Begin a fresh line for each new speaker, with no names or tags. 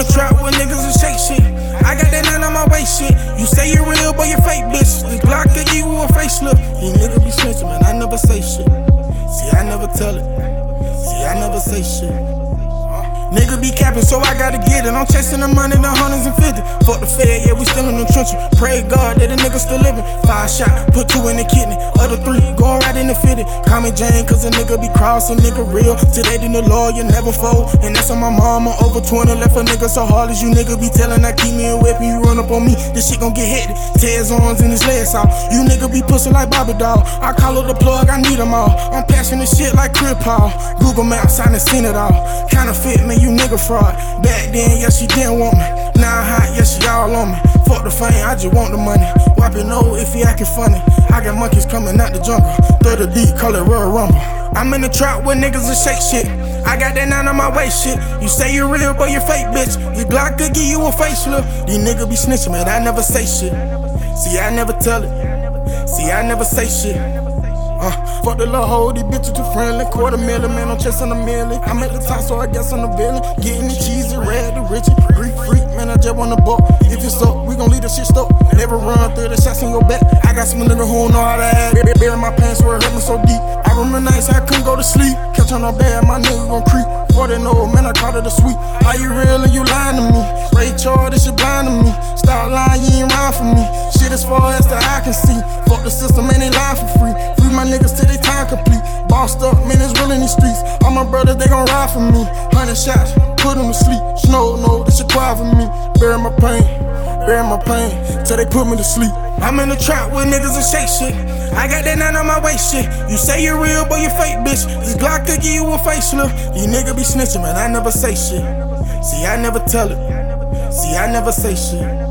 the trap with niggas and shake shit. I got that nine on my waist shit. You say you're real, but you're fake, bitch. The block of you a facelift. You niggas be snitching, man. I never say shit. See, I never tell it. See, I never say shit. Nigga be capping, so I gotta get it. I'm chasing the money, the hundreds and fifty. Fuck the fed, yeah, we still in the trenches. Pray God that the nigga still living. Five shot, put two in the kidney. Other three, going right in the fitty. Call me Jane, cause a nigga be crossing, nigga real. Today, then the law, you never fold. And that's on my mama, over 20. Left a nigga so hard as you nigga be telling. I keep me a weapon, you run up on me. This shit gon' get hit. Tear his arms and his legs off. You nigga be pussy like Bobby Doll. I call it the plug, I need them all. I'm passing this shit like Chris Paul. Google Maps, I done seen it all. Counterfeit, man, you nigga fraud. Back then, yeah, she didn't want me. Now I'm hot, yeah, she all on me. Fuck the fame, I just want the money. Wipe it no if he acting funny. I got monkeys coming out the jungle. Throw the deep, call it Rumble. I'm in the trap with niggas that shake shit. I got that nine on my waist shit. You say you real, but you fake, bitch. This Glock could give you a facelift. These niggas be snitching, man. I never say shit. See, I never tell it. See, I never say shit. Uh, fuck the little hoe, these bitches too friendly. Quarter million, man, I'm chasing a million. I'm at the top, so I guess I'm the villain. Getting the cheesy, red, the richie. Greek freak, man, I just want to buck. If it's up, we gon' leave the shit stuck. Never run through the shots in your back. I got some nigga who know how to act. Bury- my pants where it hurt so deep. I remember nights I couldn't go to sleep. Catch on a bed, my nigga gon' creep. For they know, man, I caught it a sweet. Are you real and you lying to me? Ray Charles, this shit blind to me. Stop lying, complete. Bossed up, man, it's real in these streets. All my brothers, they gon' ride for me. Hundred shots, put them to sleep. Snow, no, this shit quiet for me. Bury my pain, bury my pain, till they put me to sleep. I'm in the trap with niggas and shake shit. I got that nine on my waist shit. You say you're real, but you fake, bitch. This Glock could give you a facelift. You nigga be snitching, man. I never say shit. See, I never tell it. See, I never say shit.